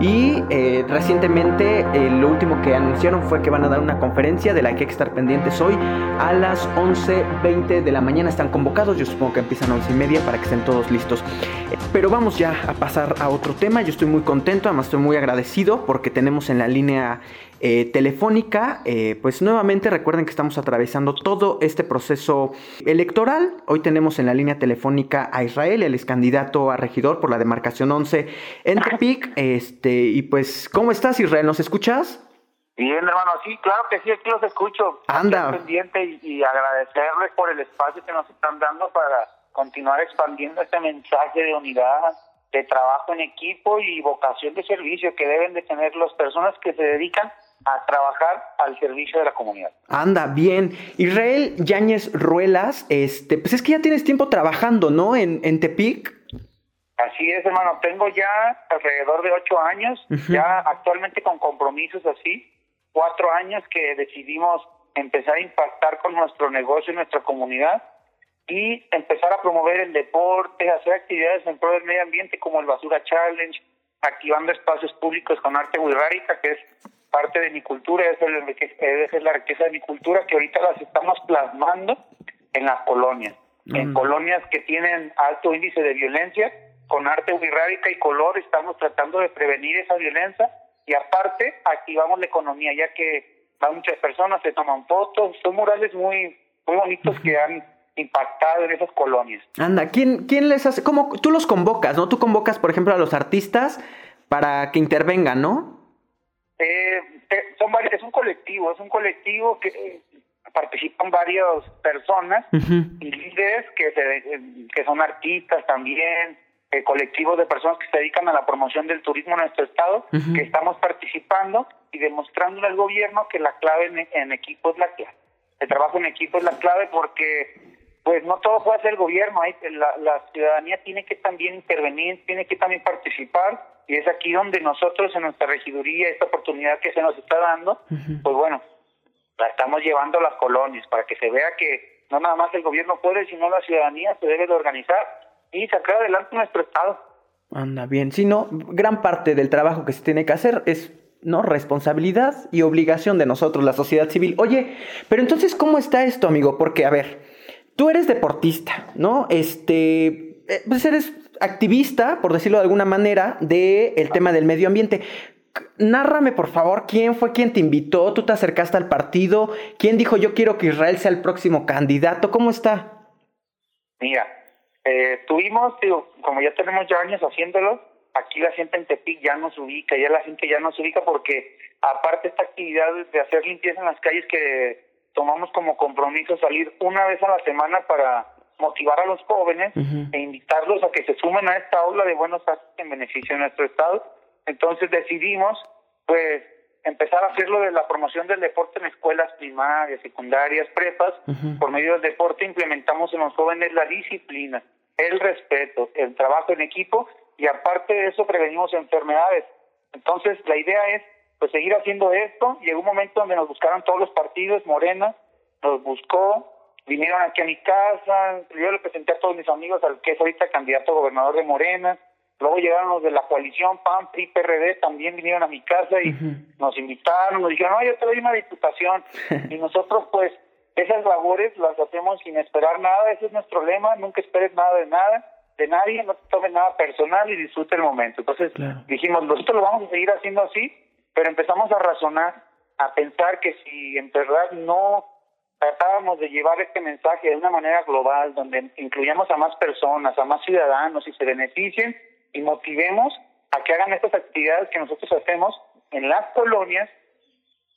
Y eh, recientemente eh, lo último que anunciaron fue que van a dar una conferencia de la que hay que estar pendientes hoy a las 11.20 de la mañana. Están convocados, yo supongo que empiezan a 11 y media para que estén todos listos. Pero vamos ya a pasar a otro tema. Yo estoy muy contento, además estoy muy agradecido porque tenemos en la línea eh, telefónica, eh, pues nuevamente recuerden que estamos atravesando todo este proceso electoral. Hoy tenemos en la línea telefónica a Israel, el ex candidato a regidor por la demarcación 11 en Tepic. Este, y pues, ¿cómo estás Israel? ¿Nos escuchas? Bien, hermano, sí, claro que sí, aquí los escucho. Anda. pendiente y, y agradecerles por el espacio que nos están dando para continuar expandiendo este mensaje de unidad, de trabajo en equipo y vocación de servicio que deben de tener las personas que se dedican a trabajar al servicio de la comunidad. Anda, bien. Israel Yáñez Ruelas, este, pues es que ya tienes tiempo trabajando, ¿no? En, en Tepic. Así es, hermano. Tengo ya alrededor de ocho años, ya actualmente con compromisos así, cuatro años que decidimos empezar a impactar con nuestro negocio y nuestra comunidad y empezar a promover el deporte, hacer actividades en pro del medio ambiente como el Basura Challenge, activando espacios públicos con arte wixárika, que es parte de mi cultura, esa es, la riqueza de mi cultura, que ahorita las estamos plasmando en las colonias, en colonias que tienen alto índice de violencia, con arte wixárika y color estamos tratando de prevenir esa violencia y aparte activamos la economía, ya que van muchas personas, se toman fotos, son murales muy, muy bonitos que han impactado en esas colonias. Anda, ¿quién, quién les hace? ¿Cómo tú los convocas, no? Tú convocas, por ejemplo, a los artistas para que intervengan, ¿no? Eh, son varios, es un colectivo, es un colectivo que eh, participan varias personas y líderes que, se, que son artistas también, eh, colectivos de personas que se dedican a la promoción del turismo en nuestro estado, que estamos participando y demostrando al gobierno que la clave en, en equipo es la clave. El trabajo en equipo es la clave porque pues no todo puede hacer el gobierno, la, la ciudadanía tiene que también intervenir, tiene que también participar y es aquí donde nosotros en nuestra regiduría, esta oportunidad que se nos está dando, pues bueno, la estamos llevando a las colonias para que se vea que no nada más el gobierno puede, sino la ciudadanía se debe de organizar y sacar adelante nuestro Estado. Anda bien, si no, gran parte del trabajo que se tiene que hacer es ¿no? Responsabilidad y obligación de nosotros, la sociedad civil. Oye, pero entonces, ¿cómo está esto, amigo? Porque, a ver, tú eres deportista, ¿no? Este, eh, pues eres activista, por decirlo de alguna manera, del el tema del medio ambiente. Nárrame, por favor, quién fue quien te invitó, tú te acercaste al partido, quién dijo yo quiero que Israel sea el próximo candidato, ¿cómo está? Mira, eh, tuvimos, como ya tenemos ya años haciéndolo, aquí la gente en Tepic ya nos ubica, ya la gente ya nos ubica porque aparte esta actividad de hacer limpieza en las calles que tomamos como compromiso salir una vez a la semana para motivar a los jóvenes e invitarlos a que se sumen a esta ola de buenos actos en beneficio de nuestro estado. Entonces decidimos, pues, empezar a hacerlo de la promoción del deporte en escuelas primarias, secundarias, prepas. Por medio del deporte implementamos en los jóvenes la disciplina, el respeto, el trabajo en equipo y aparte de eso prevenimos enfermedades. Entonces la idea es pues seguir haciendo esto. Llegó un momento donde nos buscaron todos los partidos, Morena nos buscó, vinieron aquí a mi casa, yo le presenté a todos mis amigos al que es ahorita candidato a gobernador de Morena, luego llegaron los de la coalición PAN, PRI, PRD, también vinieron a mi casa y nos invitaron, nos dijeron, no, yo te doy una diputación, y nosotros pues esas labores las hacemos sin esperar nada, ese es nuestro lema, nunca esperes nada de nada, de nadie, no te tomes nada personal y disfrute el momento. Entonces dijimos, nosotros lo vamos a seguir haciendo así, pero empezamos a razonar, a pensar que si en verdad no tratábamos de llevar este mensaje de una manera global, donde incluyamos a más personas, a más ciudadanos y se beneficien y motivemos a que hagan estas actividades que nosotros hacemos en las colonias,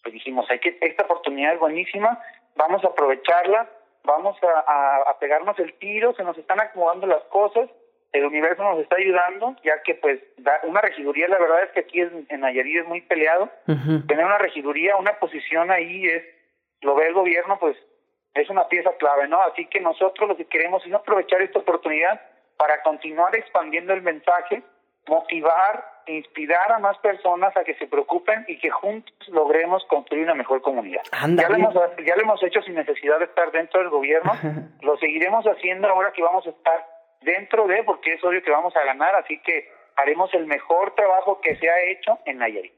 pues dijimos, hay que esta oportunidad es buenísima, vamos a aprovecharla, vamos a, a pegarnos el tiro, se nos están acomodando las cosas el universo nos está ayudando, ya que pues una regiduría, la verdad es que aquí en, en Nayarit es muy peleado, tener una regiduría, una posición ahí es, lo ve el gobierno, pues es una pieza clave, ¿no? Así que nosotros lo que queremos es aprovechar esta oportunidad para continuar expandiendo el mensaje, motivar, e inspirar a más personas a que se preocupen y que juntos logremos construir una mejor comunidad. ya, lo hemos, ya lo hemos hecho sin necesidad de estar dentro del gobierno, lo seguiremos haciendo ahora que vamos a estar dentro de, porque es obvio que vamos a ganar, así que haremos el mejor trabajo que se ha hecho en Nayarit.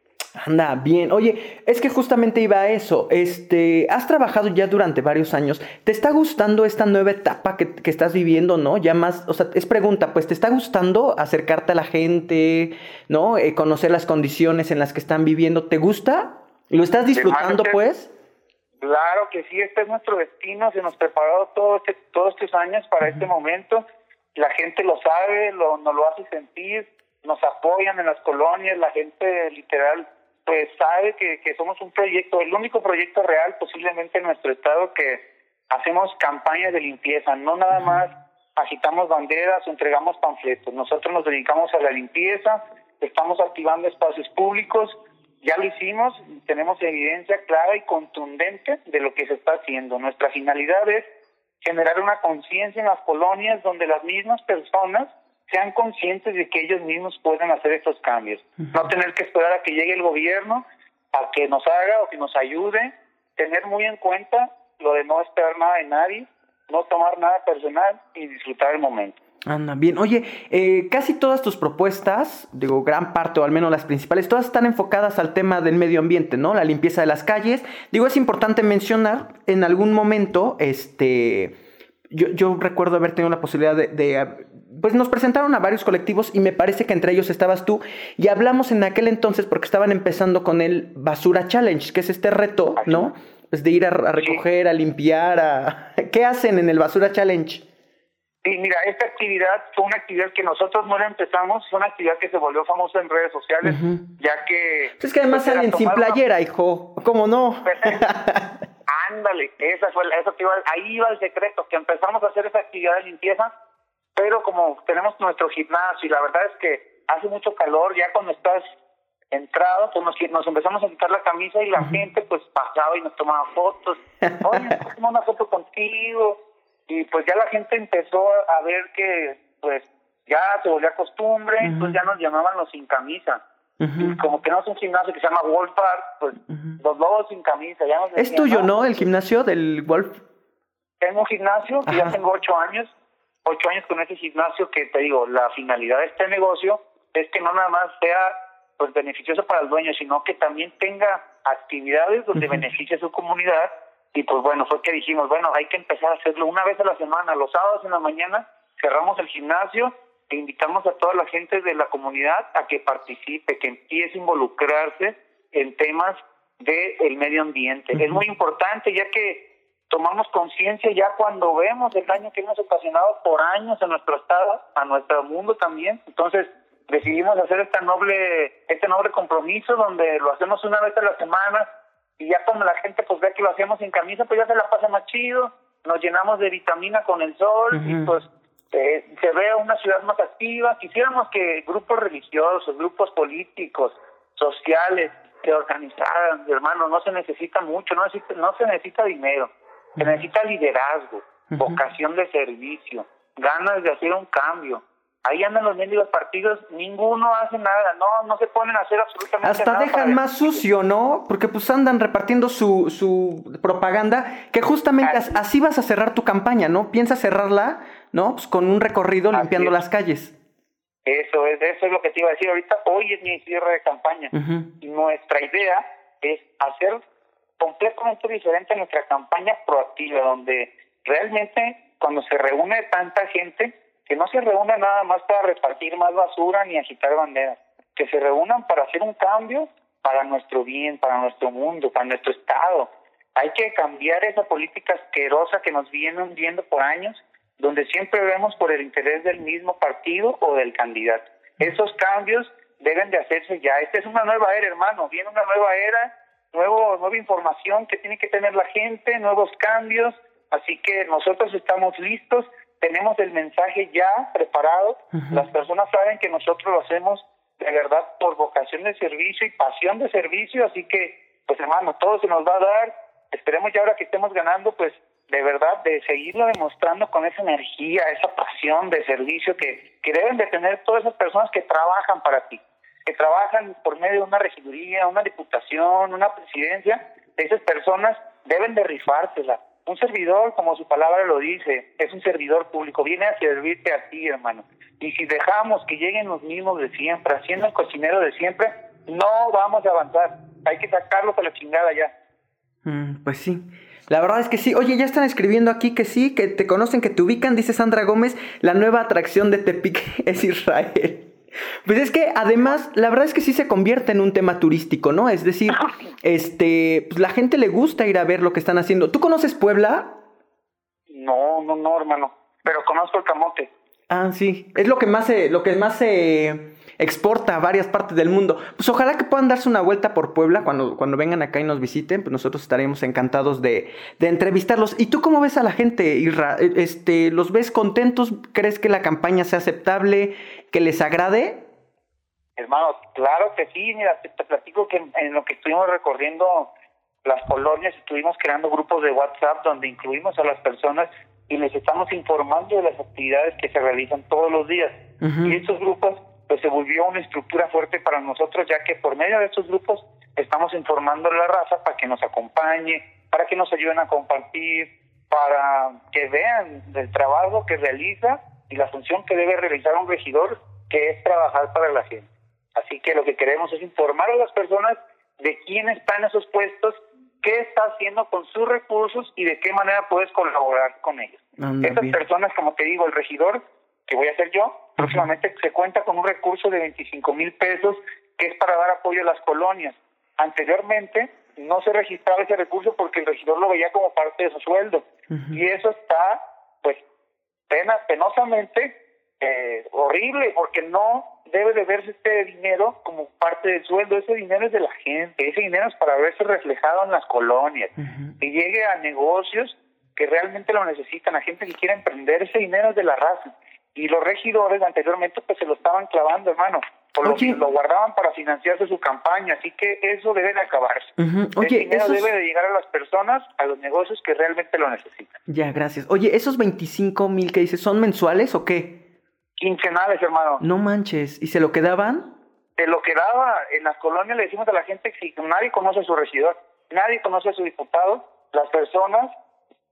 Anda, bien. Oye, es que justamente iba a eso. Este, has trabajado ya durante varios años. ¿Te está gustando esta nueva etapa que, que, estás viviendo, no? Ya más, o sea, es pregunta, pues, ¿te está gustando acercarte a la gente, no? Eh, conocer las condiciones en las que están viviendo. ¿Te gusta? ¿Lo estás disfrutando, pues? Claro que sí, este es nuestro destino. Se nos preparó todo este, todos estos años para este momento. La gente lo sabe, lo, nos lo hace sentir, nos apoyan en las colonias, la gente literal pues sabe que, que somos un proyecto, el único proyecto real posiblemente en nuestro estado que hacemos campañas de limpieza, no nada más agitamos banderas o entregamos panfletos, nosotros nos dedicamos a la limpieza, estamos activando espacios públicos, ya lo hicimos, tenemos evidencia clara y contundente de lo que se está haciendo. Nuestra finalidad es generar una conciencia en las colonias donde las mismas personas sean conscientes de que ellos mismos pueden hacer estos cambios. No tener que esperar a que llegue el gobierno a que nos haga o que nos ayude, tener muy en cuenta lo de no esperar nada de nadie, no tomar nada personal y disfrutar el momento. Anda, bien. Oye, eh, casi todas tus propuestas, digo, gran parte o al menos las principales, todas están enfocadas al tema del medio ambiente, ¿no? La limpieza de las calles. Digo, es importante mencionar, en algún momento, este, yo, yo recuerdo haber tenido la posibilidad de, de pues nos presentaron a varios colectivos y me parece que entre ellos estabas tú y hablamos en aquel entonces porque estaban empezando con el Basura Challenge, que es este reto, ¿no? Pues de ir a, a recoger, a limpiar, a... ¿Qué hacen en el Basura Challenge? Sí, mira, esta actividad fue una actividad que nosotros no la empezamos, fue una actividad que se volvió famosa en redes sociales, uh -huh. ya que... Es que además pues, salen sin playera, una... hijo, ¿cómo no? Ándale, esa fue la, esa iba, ahí iba el secreto, que empezamos a hacer esa actividad de limpieza pero como tenemos nuestro gimnasio y la verdad es que hace mucho calor, ya cuando estás entrado, pues nos, nos empezamos a quitar la camisa y la uh -huh. gente pues pasaba y nos tomaba fotos, oye, una foto contigo, y pues ya la gente empezó a ver que pues ya se volvió costumbre, uh -huh. pues ya nos llamaban los sin camisa. Uh -huh. Y como tenemos un gimnasio que se llama Wolf Park, pues los lobos sin camisa. Ya nos decían, es tuyo, ¿no? El gimnasio del Wolf. Tengo un gimnasio que ya tengo ocho años ocho años con ese gimnasio que te digo, la finalidad de este negocio es que no nada más sea pues beneficioso para el dueño, sino que también tenga actividades donde beneficie a su comunidad y pues bueno, fue que dijimos, bueno, hay que empezar a hacerlo una vez a la semana, los sábados en la mañana cerramos el gimnasio e invitamos a toda la gente de la comunidad a que participe, que empiece a involucrarse en temas del de medio ambiente. Uh -huh. Es muy importante ya que tomamos conciencia ya cuando vemos el daño que hemos ocasionado por años en nuestro estado, a nuestro mundo también. Entonces decidimos hacer esta noble, este noble compromiso donde lo hacemos una vez a la semana y ya cuando la gente pues ve que lo hacemos sin camisa, pues ya se la pasa más chido, nos llenamos de vitamina con el sol uh -huh. y pues eh, se ve una ciudad más activa. Quisiéramos que grupos religiosos, grupos políticos, sociales, se organizaran, hermano, no se necesita mucho, no, necesita, no se necesita dinero se necesita liderazgo, vocación de servicio, ganas de hacer un cambio. Ahí andan los mendigos partidos, ninguno hace nada, no, no se ponen a hacer absolutamente Hasta nada. Hasta dejan más sucio, ¿no? Porque pues andan repartiendo su, su propaganda, que justamente así. así vas a cerrar tu campaña, ¿no? Piensas cerrarla, ¿no? Pues con un recorrido así limpiando es. las calles. Eso es, eso es lo que te iba a decir ahorita. Hoy es mi cierre de campaña. Uh -huh. Y nuestra idea es hacer completamente diferente nuestra campaña proactiva, donde realmente cuando se reúne tanta gente, que no se reúne nada más para repartir más basura ni agitar banderas, que se reúnan para hacer un cambio para nuestro bien, para nuestro mundo, para nuestro Estado. Hay que cambiar esa política asquerosa que nos viene hundiendo por años, donde siempre vemos por el interés del mismo partido o del candidato. Esos cambios deben de hacerse ya. Esta es una nueva era, hermano. Viene una nueva era nuevo, nueva información que tiene que tener la gente, nuevos cambios, así que nosotros estamos listos, tenemos el mensaje ya preparado, uh -huh. las personas saben que nosotros lo hacemos de verdad por vocación de servicio y pasión de servicio, así que, pues hermano, todo se nos va a dar, esperemos ya ahora que estemos ganando, pues de verdad, de seguirlo demostrando con esa energía, esa pasión de servicio que, que deben de tener todas esas personas que trabajan para ti que trabajan por medio de una regiduría, una diputación, una presidencia, esas personas deben de rifársela, Un servidor, como su palabra lo dice, es un servidor público, viene a servirte a ti, hermano. Y si dejamos que lleguen los mismos de siempre, haciendo el cocinero de siempre, no vamos a avanzar. Hay que sacarlo para la chingada ya. Mm, pues sí. La verdad es que sí. Oye, ya están escribiendo aquí que sí, que te conocen, que te ubican, dice Sandra Gómez. La nueva atracción de Tepic es Israel. Pues es que además, la verdad es que sí se convierte en un tema turístico, ¿no? Es decir, este, pues la gente le gusta ir a ver lo que están haciendo. ¿Tú conoces Puebla? No, no, no, hermano. Pero conozco el camote. Ah, sí. Es lo que más se, lo que más se exporta a varias partes del mundo. Pues ojalá que puedan darse una vuelta por Puebla cuando, cuando vengan acá y nos visiten, pues nosotros estaremos encantados de, de entrevistarlos. ¿Y tú cómo ves a la gente, Irra? Este, ¿Los ves contentos? ¿Crees que la campaña sea aceptable? ¿Que les agrade? Hermano, claro que sí. Mira, te, platico que en, lo que estuvimos recorriendo las colonias, estuvimos creando grupos de WhatsApp donde incluimos a las personas y les estamos informando de las actividades que se realizan todos los días. Y estos grupos pues se volvió una estructura fuerte para nosotros, ya que por medio de estos grupos estamos informando a la raza para que nos acompañe, para que nos ayuden a compartir, para que vean el trabajo que realiza y la función que debe realizar un regidor, que es trabajar para la gente. Así que lo que queremos es informar a las personas de quién está en esos puestos, qué está haciendo con sus recursos y de qué manera puedes colaborar con ellos. Estas personas, como te digo, el regidor, que voy a ser yo, próximamente se cuenta con un recurso de 25 mil pesos que es para dar apoyo a las colonias. Anteriormente no se registraba ese recurso porque el regidor lo veía como parte de su sueldo. Y eso está, pues, pena, penosamente eh, horrible porque no debe de verse este dinero como parte del sueldo. Ese dinero es de la gente, ese dinero es para verse reflejado en las colonias. Y llegue a negocios que realmente lo necesitan, a gente que quiera emprender, ese dinero es de la raza y los regidores anteriormente pues se lo estaban clavando, hermano. O lo, guardaban para financiarse su campaña, así que eso debe de acabarse. El dinero debe de llegar a las personas, a los negocios que realmente lo necesitan. Ya, gracias. Oye, ¿esos 25 mil que dices son mensuales o qué? Quincenales, hermano. No manches. ¿Y se lo quedaban? Se lo quedaba. En las colonias le decimos a la gente que si nadie conoce a su regidor, nadie conoce a su diputado, las personas,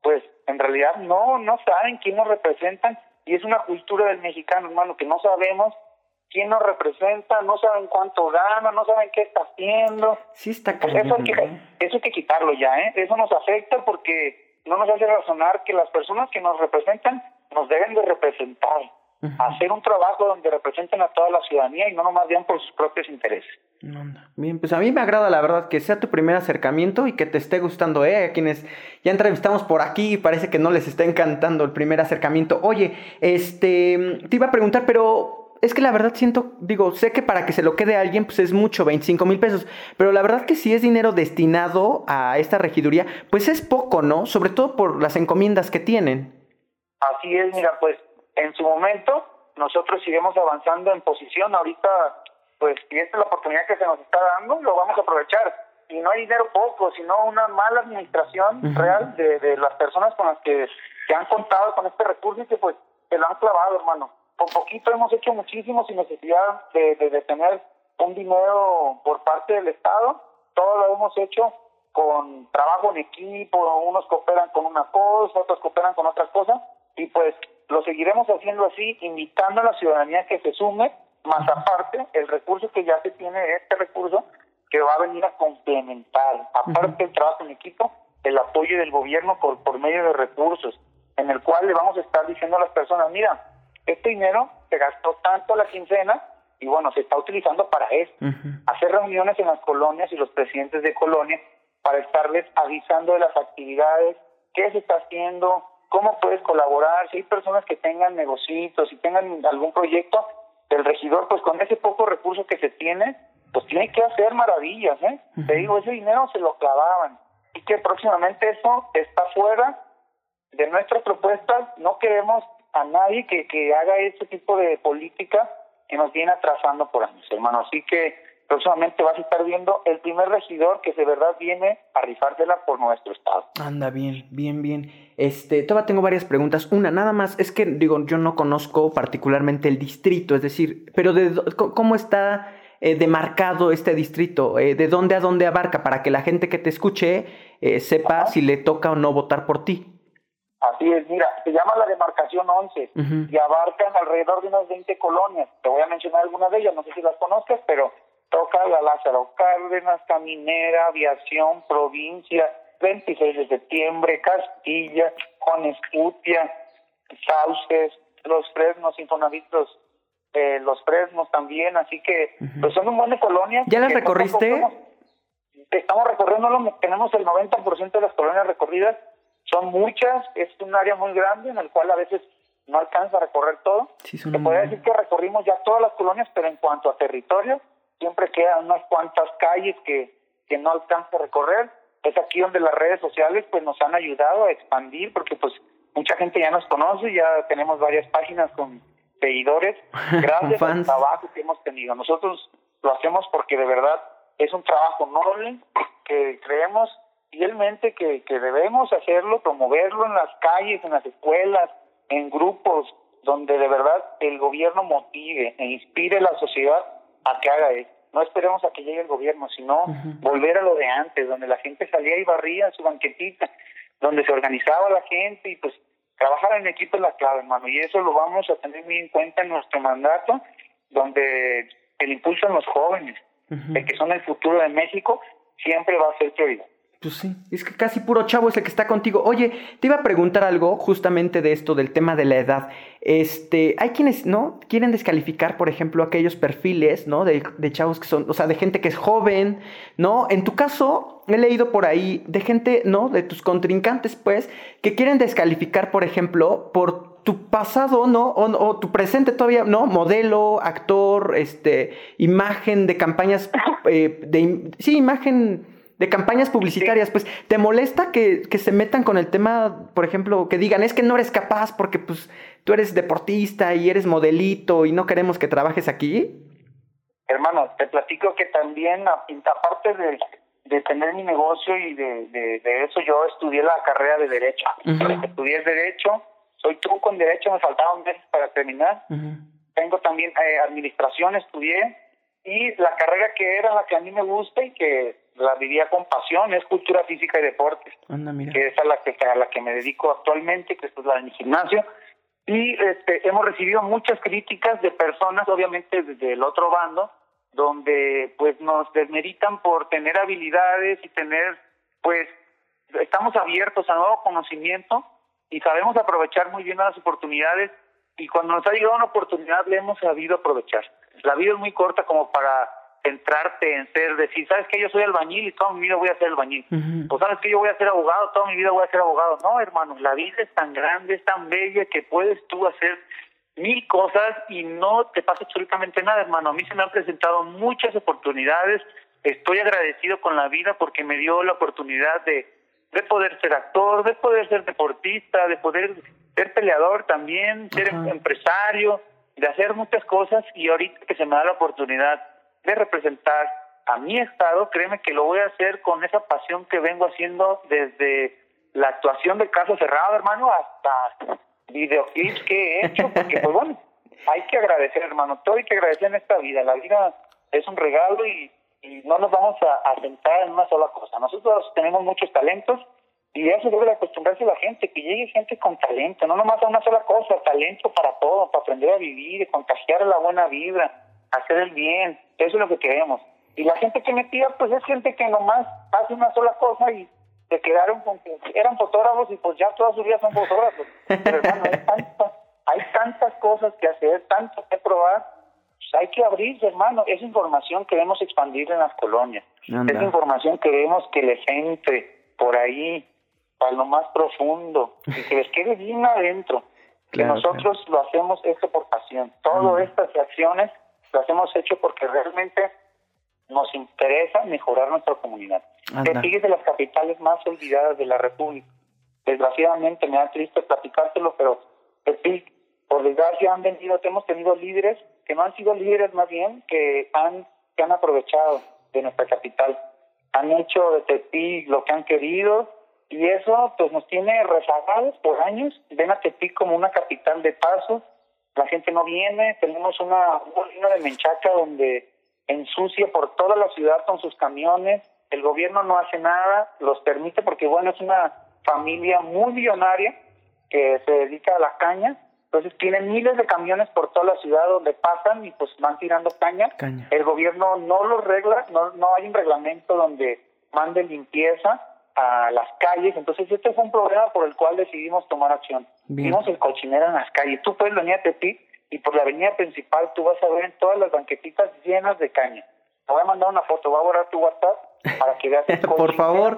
pues en realidad no, no saben quién nos representan y es una cultura del mexicano, hermano, que no sabemos quién nos representa, no saben cuánto gana, no saben qué está haciendo. Sí está pues eso, hay que, eso hay que quitarlo ya, ¿eh? Eso nos afecta porque no nos hace razonar que las personas que nos representan nos deben de representar hacer un trabajo donde representen a toda la ciudadanía y no nomás bien por sus propios intereses. Bien, pues a mí me agrada la verdad que sea tu primer acercamiento y que te esté gustando, ¿eh? A quienes ya entrevistamos por aquí y parece que no les está encantando el primer acercamiento. Oye, este, te iba a preguntar, pero es que la verdad siento, digo, sé que para que se lo quede a alguien, pues es mucho, 25 mil pesos, pero la verdad que si es dinero destinado a esta regiduría, pues es poco, ¿no? Sobre todo por las encomiendas que tienen. Así es, mira, pues en su momento nosotros seguimos avanzando en posición. Ahorita, pues, y esta es la oportunidad que se nos está dando, lo vamos a aprovechar. Y no hay dinero poco, sino una mala administración real de, de las personas con las que, se han contado con este recurso y que, pues, se lo han clavado, hermano. Por poquito hemos hecho muchísimo sin necesidad de, de, de tener un dinero por parte del Estado. Todo lo hemos hecho con trabajo en equipo, unos cooperan con una cosa, otros cooperan con otra cosa, y pues lo seguiremos haciendo así, invitando a la ciudadanía que se sume, más aparte el recurso que ya se tiene, este recurso, que va a venir a complementar, aparte del trabajo en equipo, el apoyo del gobierno por, por medio de recursos, en el cual le vamos a estar diciendo a las personas, mira, este dinero se gastó tanto la quincena y bueno, se está utilizando para esto. Hacer reuniones en las colonias y los presidentes de colonia para estarles avisando de las actividades, qué se está haciendo, cómo puedes colaborar, si hay personas que tengan negocios, si tengan algún proyecto, el regidor, pues con ese poco recurso que se tiene, pues tiene que hacer maravillas, ¿eh? Te digo, ese dinero se lo clavaban. Y que próximamente eso está fuera de nuestras propuestas. No queremos a nadie que, que haga ese tipo de política que nos viene atrasando por años, hermano. Así que próximamente vas a estar viendo el primer regidor que de verdad viene a rifársela por nuestro estado. Anda bien, bien, bien. Este, todavía tengo varias preguntas. Una, nada más, es que digo, yo no conozco particularmente el distrito, es decir, pero de cómo está eh, demarcado este distrito? Eh, ¿De dónde a dónde abarca? Para que la gente que te escuche eh, sepa si le toca o no votar por ti. Así es, mira, se llama la demarcación 11 y abarcan alrededor de unas 20 colonias. Te voy a mencionar algunas de ellas, no sé si las conozcas, pero toca la Lázaro Cárdenas, Caminera, Aviación, Provincia, 26 de septiembre, Castilla, Juan Escutia, Sauces, Los Fresnos, Infonavitos, eh, Los Fresnos también, así que pues son un buen de colonias. ¿Ya las recorriste? Estamos, recorriendo, tenemos el 90% de las colonias recorridas, son muchas, es un área muy grande en el cual a veces no alcanza a recorrer todo. Sí, Se podría decir que recorrimos ya todas las colonias, pero en cuanto a territorio, siempre quedan unas cuantas calles que, que no alcanza a recorrer. Es aquí donde las redes sociales pues nos han ayudado a expandir, porque pues mucha gente ya nos conoce, ya tenemos varias páginas con seguidores, gracias al trabajo que hemos tenido. Nosotros lo hacemos porque de verdad es un trabajo noble que creemos fielmente que, que debemos hacerlo, promoverlo en las calles, en las escuelas, en grupos, donde de verdad el gobierno motive e inspire a la sociedad a que haga esto. No esperemos a que llegue el gobierno, sino volver a lo de antes, donde la gente salía y barría su banquetita, donde se organizaba la gente y pues trabajar en equipo es la clave, hermano, y eso lo vamos a tener muy en cuenta en nuestro mandato, donde el impulso en los jóvenes, de que son el futuro de México, siempre va a ser prioridad. Pues sí, es que casi puro chavo es el que está contigo. Oye, te iba a preguntar algo justamente de esto, del tema de la edad. Este, hay quienes, ¿no? Quieren descalificar, por ejemplo, aquellos perfiles, ¿no? De, de chavos que son, o sea, de gente que es joven, ¿no? En tu caso, he leído por ahí de gente, ¿no? De tus contrincantes, pues, que quieren descalificar, por ejemplo, por tu pasado, ¿no? O, o, tu presente todavía, ¿no? Modelo, actor, este, imagen de campañas, eh, de, sí, imagen de campañas publicitarias, pues, ¿te molesta que, que, se metan con el tema, por ejemplo, que digan, es que no eres capaz porque, pues, tú eres deportista y eres modelito y no queremos que trabajes aquí? Hermano, te platico que también, aparte de, de tener mi negocio y de, de, eso, yo estudié la carrera de Derecho. Estudié Derecho, soy truco en Derecho, me faltaban meses para terminar. Tengo también eh, Administración, estudié, y la carrera que era la que a mí me gusta y que la vivía con pasión, es cultura física y deportes, que es a la que, a la que me dedico actualmente, que es la de mi gimnasio. Y este, hemos recibido muchas críticas de personas, obviamente desde el otro bando, donde pues nos desmeritan por tener habilidades y tener, pues, estamos abiertos a nuevo conocimiento y sabemos aprovechar muy bien las oportunidades y cuando nos ha llegado una oportunidad le hemos sabido aprovechar. La vida es muy corta como para centrarte en ser, decir, ¿sabes que Yo soy albañil y toda mi vida voy a ser albañil. O sabes que yo voy a ser abogado, toda mi vida voy a ser abogado. No, hermano, la vida es tan grande, es tan bella que puedes tú hacer mil cosas y no te pasa absolutamente nada, hermano. A mí se me han presentado muchas oportunidades. Estoy agradecido con la vida porque me dio la oportunidad de, de poder ser actor, de poder ser deportista, de poder ser peleador también, ser empresario, de hacer muchas cosas y ahorita que se me da la oportunidad de representar a mi estado, créeme que lo voy a hacer con esa pasión que vengo haciendo desde la actuación de caso cerrado, hermano, hasta videoclips que he hecho, porque pues bueno, hay que agradecer, hermano, todo hay que agradecer en esta vida. La vida es un regalo y, no nos vamos a, centrar en una sola cosa. Nosotros tenemos muchos talentos y eso debe acostumbrarse a la gente, que llegue gente con talento, no nomás a una sola cosa, talento para todo, para aprender a vivir, contagiar la buena vida, hacer el bien, eso es lo que queremos. Y la gente que me pida, pues es gente que nomás hace una sola cosa y se quedaron con que eran fotógrafos y pues ya toda su vida son fotógrafos. Pero hermano, hay tantas, hay tantas cosas que hacer, tanto que probar, pues hay que abrirse, hermano. Esa información queremos expandir en las colonias. Esa información queremos que les entre por ahí, para lo más profundo, y que les quede bien adentro. que nosotros lo hacemos esto por pasión. Todas estas acciones lo hacemos hecho porque realmente nos interesa mejorar nuestra comunidad. Tepic es de las capitales más olvidadas de la República. Desgraciadamente me da triste platicártelo, pero Tepic, por desgracia, han venido, hemos tenido líderes que no han sido líderes más bien, que han, que han aprovechado de nuestra capital. Han hecho de Tepic lo que han querido y eso pues nos tiene rezagados por años. Ven a Tepic como una capital de paso, la gente no viene, tenemos una, una de Menchaca donde ensucia por toda la ciudad con sus camiones, el gobierno no hace nada, los permite porque bueno, es una familia muy millonaria que se dedica a la caña, entonces tienen miles de camiones por toda la ciudad donde pasan y pues van tirando caña. El gobierno no los regla, no, no hay un reglamento donde mande limpieza a las calles, entonces este fue un problema por el cual decidimos tomar acción. Vimos el cochinero en las calles, tú puedes venir a Tepic y por la avenida principal tú vas a ver en todas las banquetitas llenas de caña. Te voy a mandar una foto, voy a borrar tu WhatsApp para que veas por favor,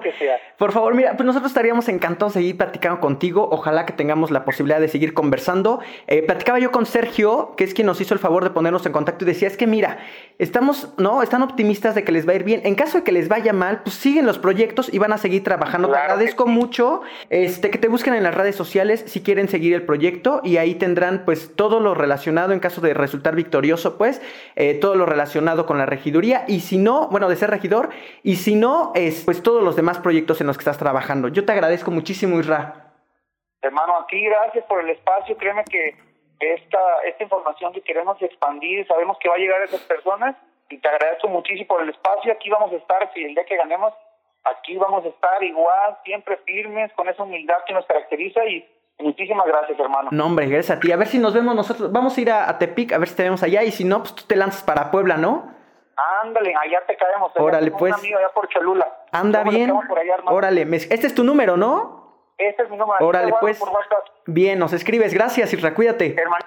por favor, mira, pues nosotros estaríamos encantados de seguir platicando contigo. Ojalá que tengamos la posibilidad de seguir conversando. Eh, platicaba yo con Sergio, que es quien nos hizo el favor de ponernos en contacto y decía, es que mira, estamos, ¿no? Están optimistas de que les va a ir bien. En caso de que les vaya mal, pues siguen los proyectos y van a seguir trabajando. te agradezco mucho este, que te busquen en las redes sociales si quieren seguir el proyecto y ahí tendrán pues todo lo relacionado en caso de resultar victorioso, pues eh, todo lo relacionado con la regiduría y si no, bueno, de ser regidor y si no, es pues todos los demás proyectos en los que estás trabajando. Yo te agradezco muchísimo, Isra. Hermano, a ti gracias por el espacio. Créeme que esta, esta información que queremos expandir, sabemos que va a llegar a esas personas y te agradezco muchísimo por el espacio. Aquí vamos a estar, si el día que ganemos, aquí vamos a estar igual, siempre firmes, con esa humildad que nos caracteriza y muchísimas gracias, hermano. No, hombre, gracias a ti. A ver si nos vemos nosotros. Vamos a ir a, a Tepic, a ver si te vemos allá y si no, pues tú te lanzas para Puebla, ¿no? Ándale, allá te caemos. Órale, pues. allá por Cholula. Anda bien. Órale, este es tu número, ¿no? Este es mi número. Órale, pues. Bien, nos escribes. Gracias, Isra, cuídate. Hermano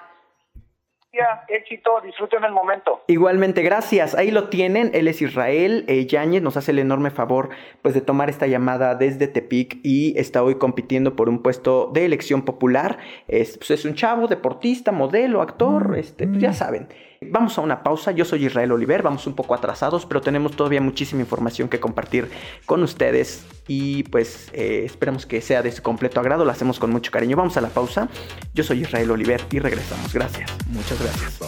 éxito, disfruten el momento. Igualmente, gracias. Ahí lo tienen. Él es Israel eh, Yáñez, nos hace el enorme favor pues de tomar esta llamada desde Tepic y está hoy compitiendo por un puesto de elección popular. Es, pues, es un chavo, deportista, modelo, actor, este, pues ya saben. Vamos a una pausa, yo soy Israel Oliver, vamos un poco atrasados, pero tenemos todavía muchísima información que compartir con ustedes. Y pues eh, esperamos que sea de su completo agrado, lo hacemos con mucho cariño. Vamos a la pausa, yo soy Israel Oliver y regresamos. Gracias, muchas gracias.